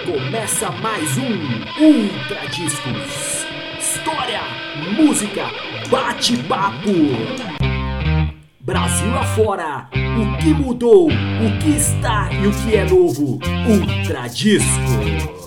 Começa mais um Ultra Discos. História, música, bate-papo. Brasil afora, o que mudou, o que está e o que é novo. Ultra Disco.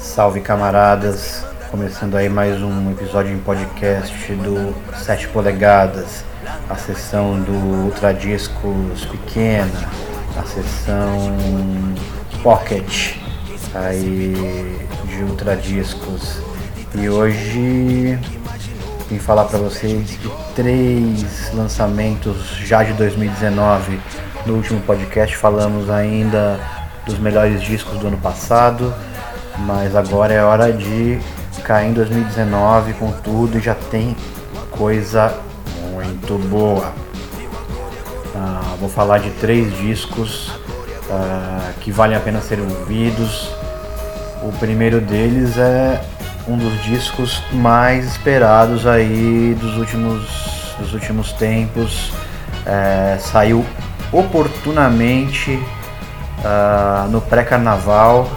Salve camaradas, começando aí mais um episódio em podcast do 7 polegadas, a sessão do Ultra Discos pequena, a sessão Pocket aí de Ultra Discos. E hoje vim falar para vocês de três lançamentos já de 2019. No último podcast falamos ainda dos melhores discos do ano passado, mas agora é hora de cair em 2019 com tudo e já tem coisa muito boa. Ah, vou falar de três discos ah, que valem a pena serem ouvidos. O primeiro deles é um dos discos mais esperados aí dos últimos, dos últimos tempos. É, saiu oportunamente uh, no pré-carnaval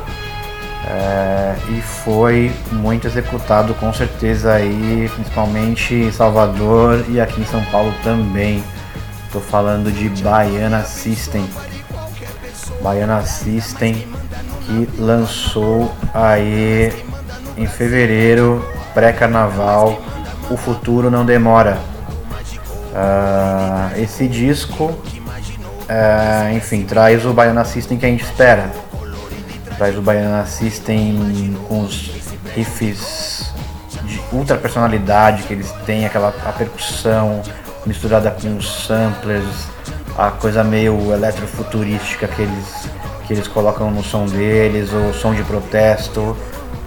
uh, e foi muito executado com certeza aí, principalmente em Salvador e aqui em São Paulo também. Estou falando de Baiana System. Baiana System que lançou aí em fevereiro, pré-carnaval, O Futuro Não Demora. Uh, esse disco é, enfim, traz o Baiana System que a gente espera. Traz o Baiana System com os riffs de ultra personalidade que eles têm, aquela a percussão misturada com os samplers, a coisa meio eletrofuturística que eles, que eles colocam no som deles, o som de protesto,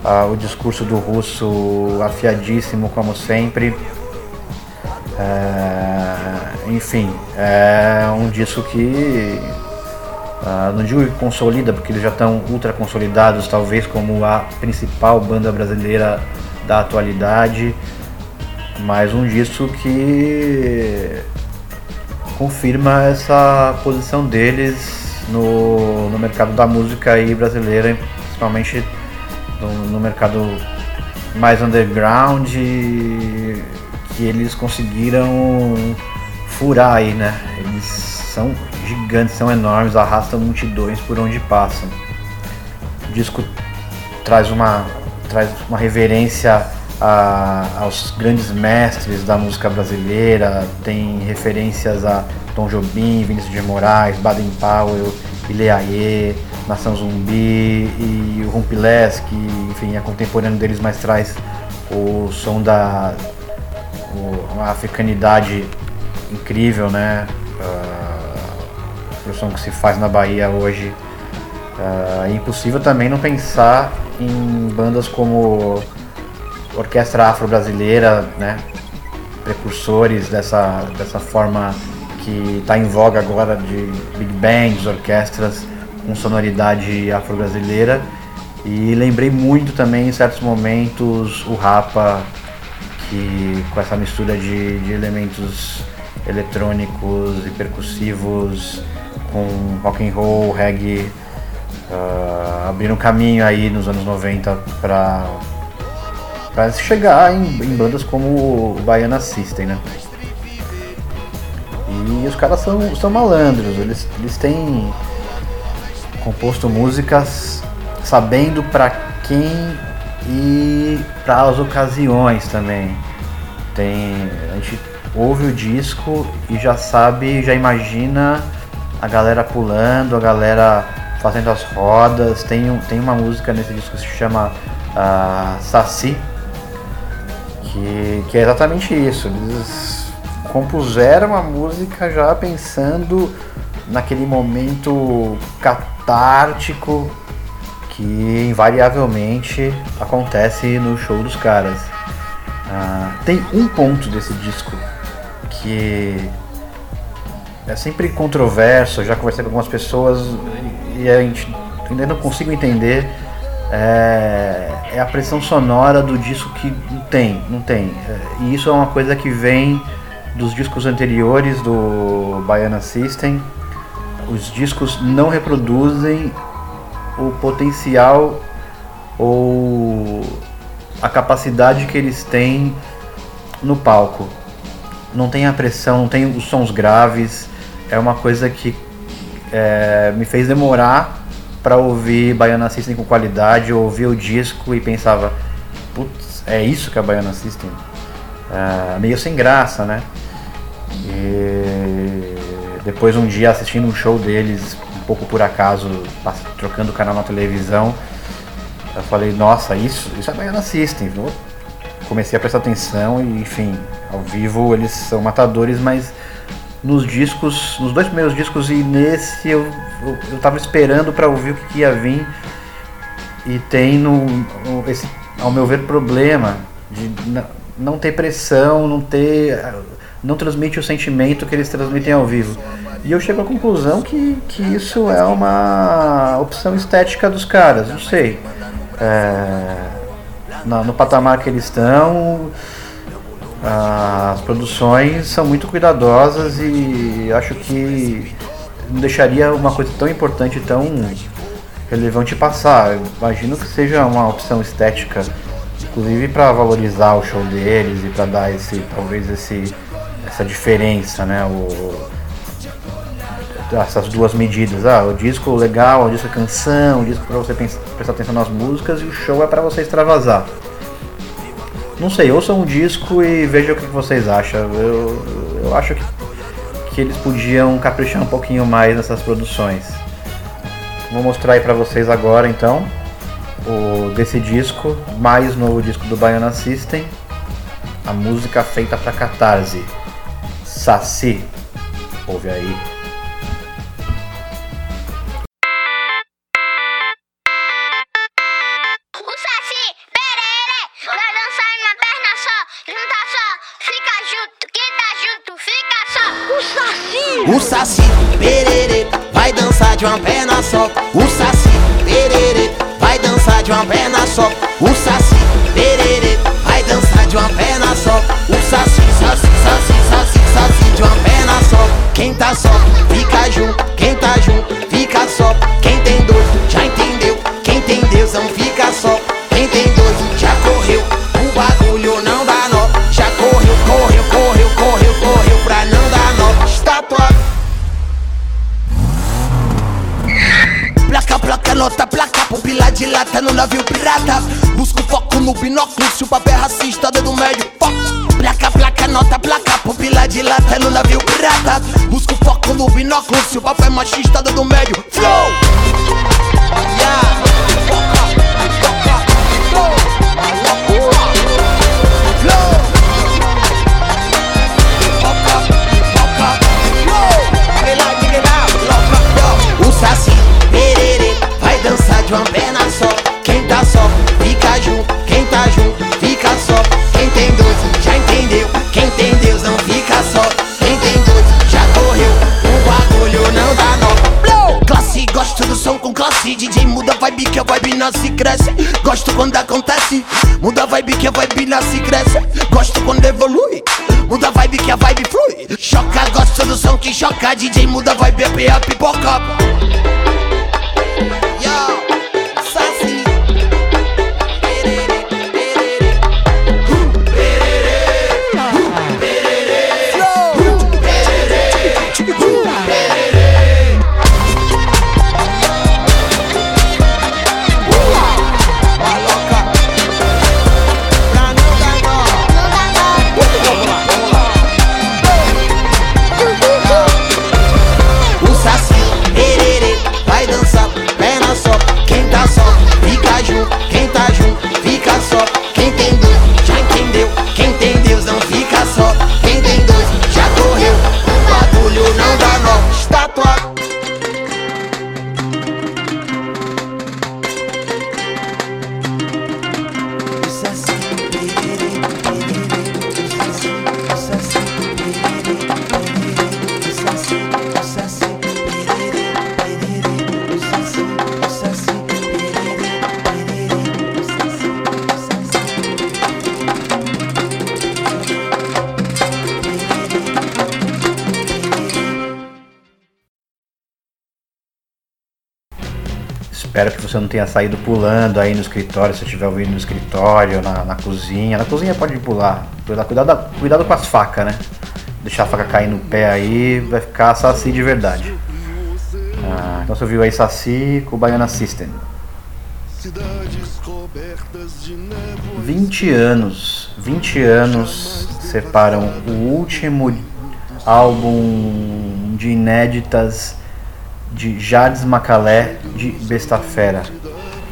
uh, o discurso do russo afiadíssimo como sempre. É, enfim, é um disco que uh, não digo que consolida, porque eles já estão ultra consolidados, talvez como a principal banda brasileira da atualidade, mas um disco que confirma essa posição deles no, no mercado da música aí brasileira, principalmente no, no mercado mais underground que eles conseguiram furar aí, né? Eles são gigantes, são enormes, arrastam multidões por onde passam. O disco traz uma, traz uma reverência a, aos grandes mestres da música brasileira, tem referências a Tom Jobim, Vinícius de Moraes, Baden Powell, Ileaie, Nação Zumbi e o Rumpilés, que enfim é contemporâneo deles, mas traz o som da, uma africanidade incrível, né? Uh, o som que se faz na Bahia hoje. Uh, é impossível também não pensar em bandas como Orquestra Afro-Brasileira, né? Precursores dessa, dessa forma que está em voga agora de big bands, orquestras com sonoridade afro-brasileira. E lembrei muito também em certos momentos o Rapa que com essa mistura de, de elementos eletrônicos e percussivos com rock and roll, reggae, uh, abriram caminho aí nos anos 90 para para chegar em, em, bandas como o Baiana System, né? E os caras são, são malandros, eles, eles têm composto músicas sabendo para quem e para as ocasiões também. Tem, a gente ouve o disco e já sabe, já imagina a galera pulando, a galera fazendo as rodas. Tem, tem uma música nesse disco que se chama uh, Saci, que, que é exatamente isso. Eles compuseram a música já pensando naquele momento catártico que invariavelmente acontece no show dos caras. Ah, tem um ponto desse disco que é sempre controverso, já conversei com algumas pessoas e a gente ainda não consigo entender é, é a pressão sonora do disco que não tem, não tem. É, e isso é uma coisa que vem dos discos anteriores do Baiana System. Os discos não reproduzem o potencial ou a capacidade que eles têm no palco. Não tem a pressão, não tem os sons graves. É uma coisa que é, me fez demorar para ouvir Baiana System com qualidade. Eu ouvia o disco e pensava, putz, é isso que é Baiana System? É, meio sem graça, né? E depois um dia assistindo um show deles, um pouco por acaso, trocando o canal na televisão, eu falei, nossa, isso, isso é Baiana System. Eu comecei a prestar atenção e, enfim, ao vivo eles são matadores, mas nos discos, nos dois primeiros discos e nesse eu, eu, eu tava esperando para ouvir o que, ia vir e tem no, esse, ao meu ver, problema de não ter pressão, não ter não transmite o sentimento que eles transmitem ao vivo. E eu chego à conclusão que, que isso é uma opção estética dos caras, não sei. É, no, no patamar que eles estão, as produções são muito cuidadosas e acho que não deixaria uma coisa tão importante, tão relevante passar. Eu imagino que seja uma opção estética, inclusive para valorizar o show deles e para dar esse, talvez esse essa diferença, né? O, essas duas medidas. Ah, o disco legal, o disco canção, o disco para você pensar, prestar atenção nas músicas e o show é para você extravasar. Não sei, ouçam um disco e vejam o que vocês acham. Eu, eu acho que, que eles podiam caprichar um pouquinho mais nessas produções. Vou mostrar aí para vocês agora então o desse disco, mais novo disco do Baiana System, a música feita para Catarse. Saci. Ouve aí. O Saci, perere, vai dançar de uma perna só. O Saci, perere, vai dançar de uma perna só. O Saci, nasce e cresce. Gosto quando acontece. Muda a vibe que a vibe nasce e cresce. Gosto quando evolui. Muda a vibe que a vibe flui. Choca, gosto do som que choca. DJ muda a vibe, é a pipoca. Espero que você não tenha saído pulando aí no escritório, se estiver ouvindo no escritório, na, na, cozinha. Na cozinha pode pular. Cuidado, cuidado com as facas, né? Deixar a faca cair no pé aí, vai ficar saci de verdade. Ah, então você viu aí Saci com o Baiana System. 20 anos, 20 anos separam o último álbum de inéditas de Jades Macalé de Bestafera,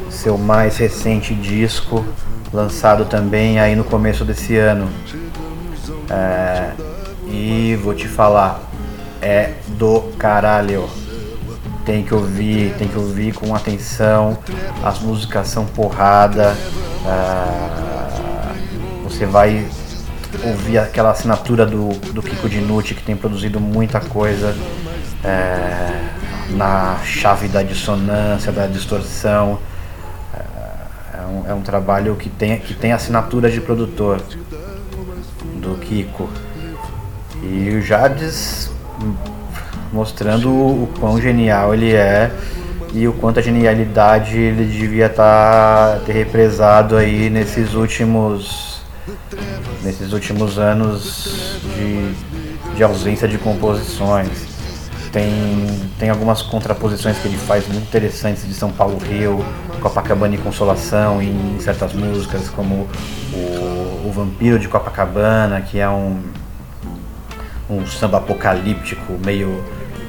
seu mais recente disco, lançado também aí no começo desse ano. É, e vou te falar, é do caralho. Tem que ouvir, tem que ouvir com atenção. As músicas são porrada. É, você vai ouvir aquela assinatura do, do Kiko Dinucci que tem produzido muita coisa. É, na chave da dissonância, da distorção. É, é um, é um trabalho que tem, que tem assinatura de produtor do Kiko. E o Jades mostrando o quão genial ele é e o quanto a genialidade ele devia estar tá, ter represado aí nesses últimos nesses últimos anos de, de ausência de composições. Tem, tem algumas contraposições que ele faz muito interessantes de São Paulo Rio, Copacabana e Consolação em certas músicas, como o, o Vampiro de Copacabana, que é um, um samba apocalíptico, meio.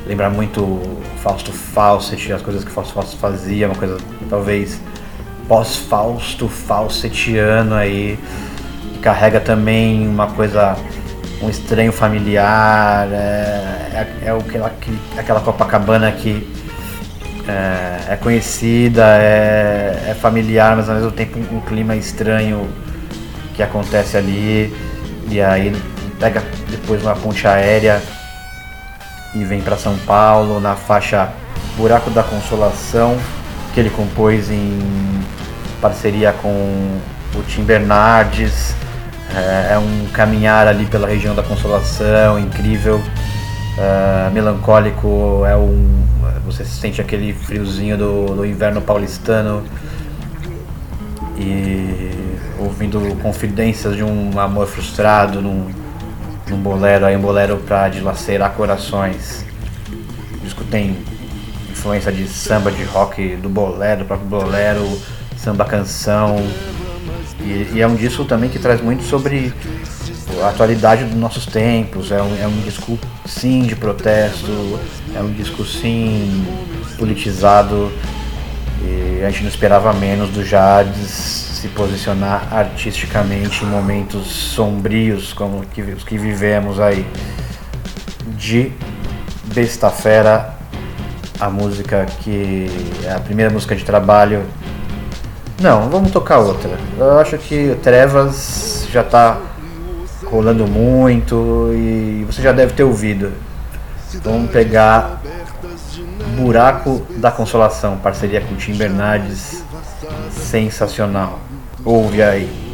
lembra muito Fausto Fawcett, as coisas que Fausto Fawcett fazia, uma coisa talvez pós-Fausto Fawcettiano aí, que carrega também uma coisa um estranho familiar, é, é, é aquela, aquela Copacabana que é, é conhecida, é, é, familiar, mas ao mesmo tempo um, um, clima estranho que acontece ali. E aí pega depois uma ponte aérea e vem para São Paulo na faixa Buraco da Consolação, que ele compôs em parceria com o Tim Bernardes. É, é, um caminhar ali pela região da Consolação, incrível, é, melancólico, é um, você sente aquele friozinho do, do inverno paulistano. E ouvindo confidências de um amor frustrado num, num bolero, aí um bolero para dilacerar corações. O disco tem influência de samba, de rock, do bolero, do próprio bolero, samba canção, e, e, é um disco também que traz muito sobre a atualidade dos nossos tempos. É um, é um disco, sim, de protesto, é um disco, sim, politizado. E a gente não esperava menos do Jades se posicionar artisticamente em momentos sombrios como os que vivemos aí. De Besta Fera, a música que é a primeira música de trabalho não, vamos tocar outra. Eu acho que Trevas já tá rolando muito e você já deve ter ouvido. Vamos pegar Buraco da Consolação, parceria com Tim Bernardes. Sensacional. Ouve aí.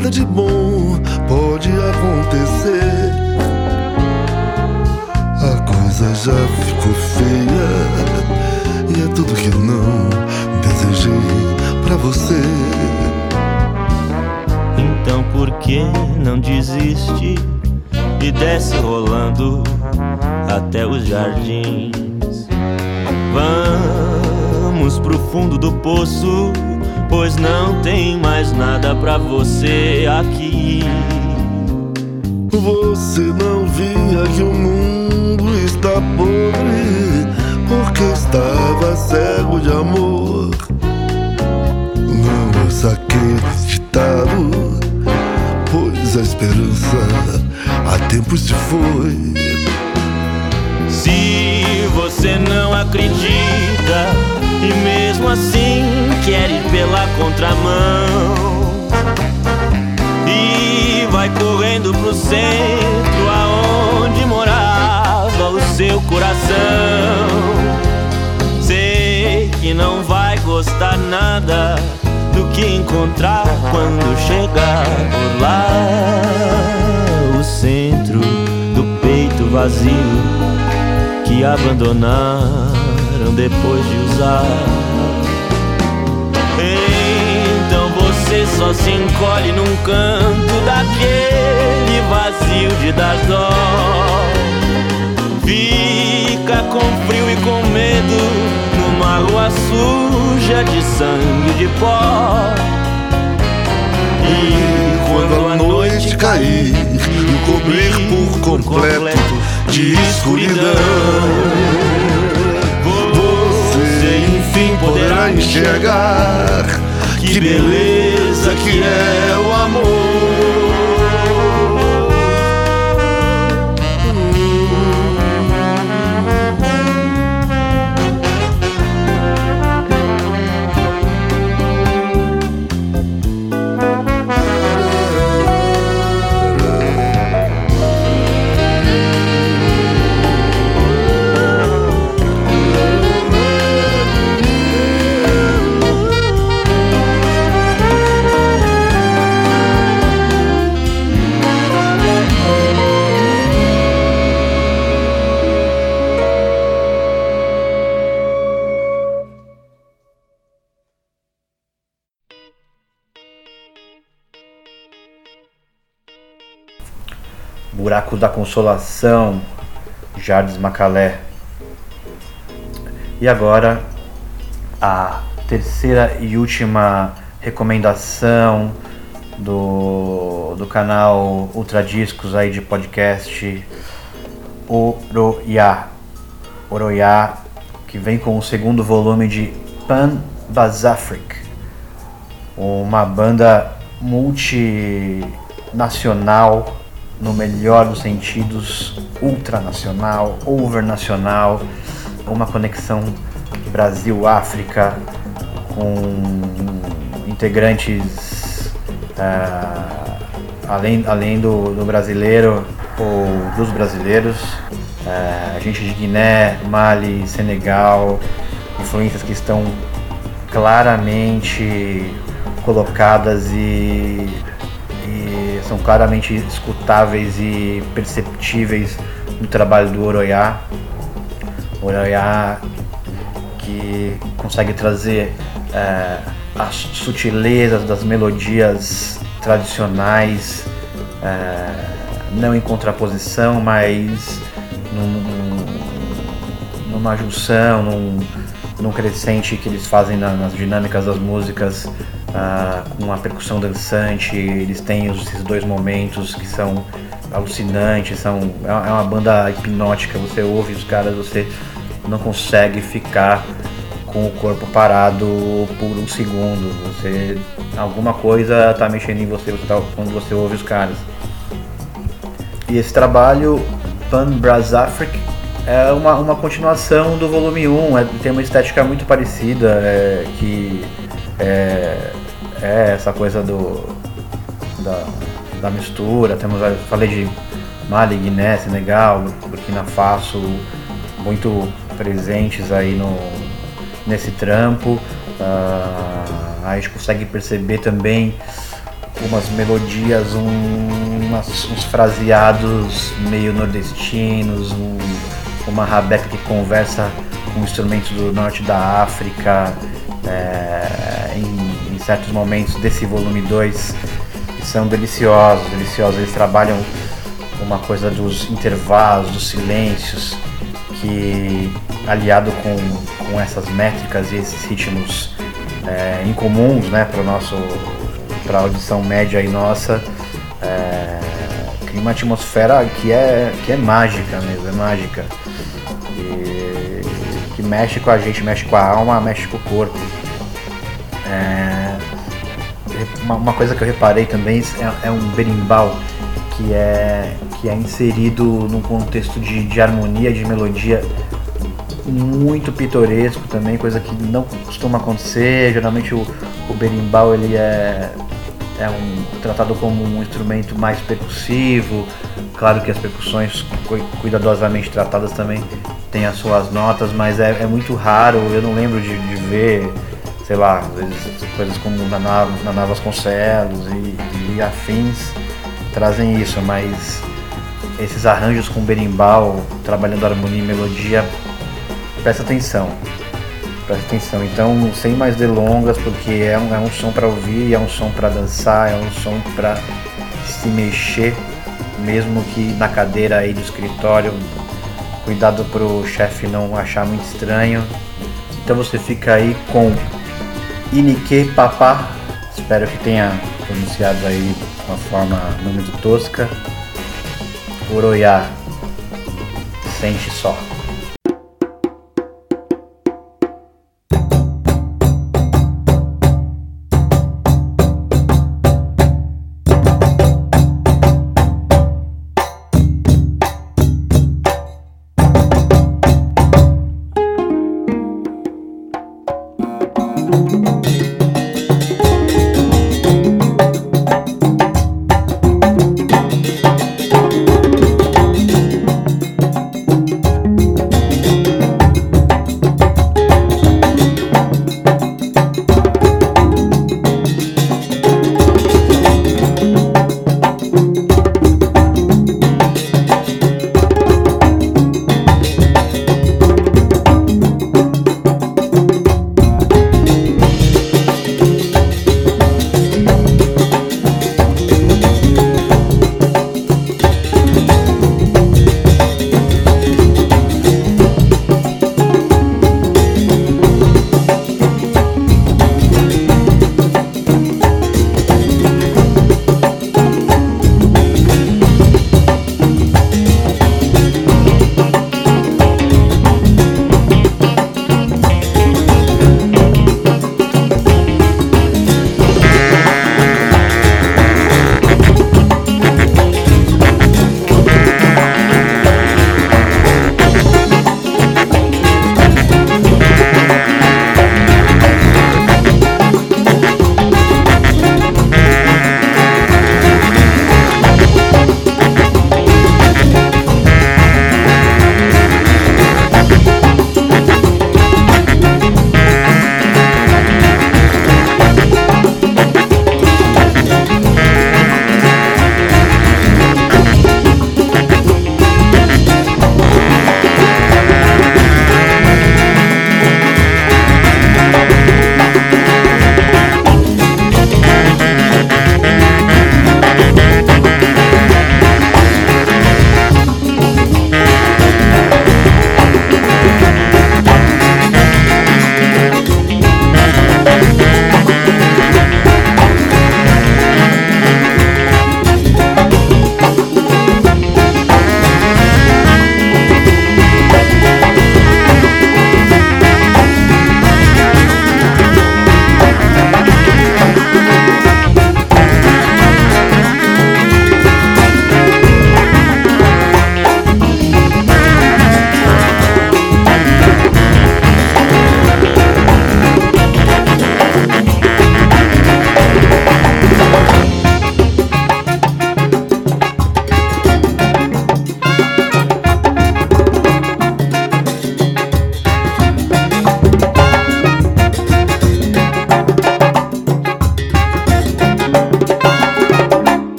Nada de bom pode acontecer. A coisa já ficou feia e é tudo que não desejei pra você. que não desiste e desce rolando até os jardins. Vamos pro fundo do poço, pois não tem mais nada pra você aqui. Você não via que o mundo está podre porque estava cego de amor. Não ouça aquele ditado, pois a esperança há tempo se foi. Se você não acredita contramão e vai correndo pro centro aonde morava o seu coração. Sei que não vai gostar nada do que encontrar quando chegar por lá. O centro do peito vazio que abandonaram depois de usar. Só se encolhe num canto daquele vazio de dar dó. Fica com frio e com medo numa rua suja de sangue de pó. E quando a noite cair e cobrir por completo de escuridão, você enfim poderá enxergar que beleza que é o amor. Buracos da Consolação, Jardim Macalé. E agora a terceira e última recomendação do, do canal Ultra Discos aí de podcast Oroya. Oroya, que vem com o segundo volume de Pan Bazafric, uma banda multinacional no melhor dos sentidos, ultranacional, overnacional, uma conexão Brasil-África com integrantes ah, além, além do, do brasileiro ou dos brasileiros, ah, gente de Guiné, Mali, Senegal, influências que estão claramente colocadas e são claramente escutáveis e perceptíveis no trabalho do Oroyá. Oroyá que consegue trazer é, as sutilezas das melodias tradicionais, é, não em contraposição, mas num, numa junção, num, num crescente que eles fazem nas dinâmicas das músicas ah, com uma percussão dançante. Eles têm esses dois momentos que são alucinantes, são, é, é uma banda hipnótica. Você ouve os caras, você não consegue ficar com o corpo parado por um segundo. Você alguma coisa está mexendo em você, você tá, quando você ouve os caras. E esse trabalho Pan Brass Africa é uma, uma continuação do volume 1, é, tem uma estética muito parecida, é, que é, é essa coisa do da, da mistura. Temos, falei de Mali, Guiné, Senegal, Burkina Faso, muito presentes aí no, nesse trampo. Uh, a gente consegue perceber também umas melodias, um, umas, uns fraseados meio nordestinos, um, uma rabeca que conversa com instrumentos do norte da África, é, em, em, certos momentos desse volume 2 são deliciosos, deliciosos. Eles trabalham uma coisa dos intervalos, dos silêncios, que aliado com, com essas métricas e esses ritmos é, incomuns, né, para nosso para a audição média aí nossa, é, cria uma atmosfera que é que é mágica mesmo, é mágica. E, que mexe com a gente, mexe com a alma, mexe com o corpo. É, uma, uma, coisa que eu reparei também é, é, um berimbau que é, que é inserido num contexto de, de harmonia, de melodia muito pitoresco também, coisa que não costuma acontecer. Geralmente o, o berimbau ele é, é um, tratado como um instrumento mais percussivo. Claro que as percussões cuidadosamente tratadas também têm as suas notas, mas é, é muito raro. Eu não lembro de, de ver sei lá, coisas como Naná, Naná Vasconcelos e, e afins trazem isso, mas esses arranjos com berimbau, trabalhando harmonia e melodia, presta atenção. Presta atenção. Então, sem mais delongas, porque é um, é um som para ouvir, é um som para dançar, é um som para se mexer, mesmo que na cadeira aí do escritório. Cuidado para o chefe não achar muito estranho. Então você fica aí com Inike Papá. Espero que tenha pronunciado aí de uma forma não muito tosca. Oroiá. Sente só.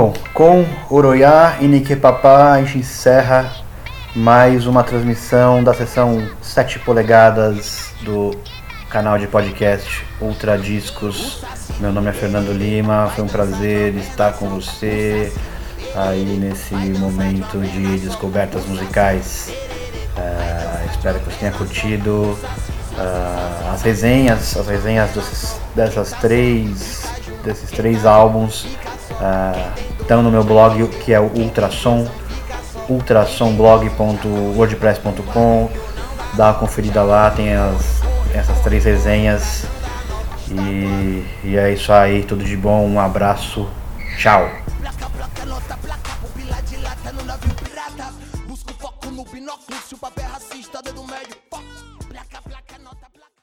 Bom, com Oroiá e Niquepapá a gente encerra mais uma transmissão da sessão 7 polegadas do canal de podcast Ultra Discos. Meu nome é Fernando Lima, foi um prazer estar com você aí nesse momento de descobertas musicais. Uh, espero que você tenha curtido uh, as resenhas, as resenhas desses, dessas três, desses três álbuns uh, estão no meu blog que é o Ultrasom, ultrasomblog.wordpress.com. Dá uma conferida lá, tem as, essas três resenhas. E, e é isso aí, tudo de bom, um abraço, tchau.